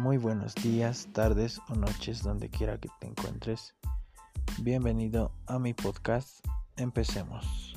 Muy buenos días, tardes o noches donde quiera que te encuentres. Bienvenido a mi podcast. Empecemos.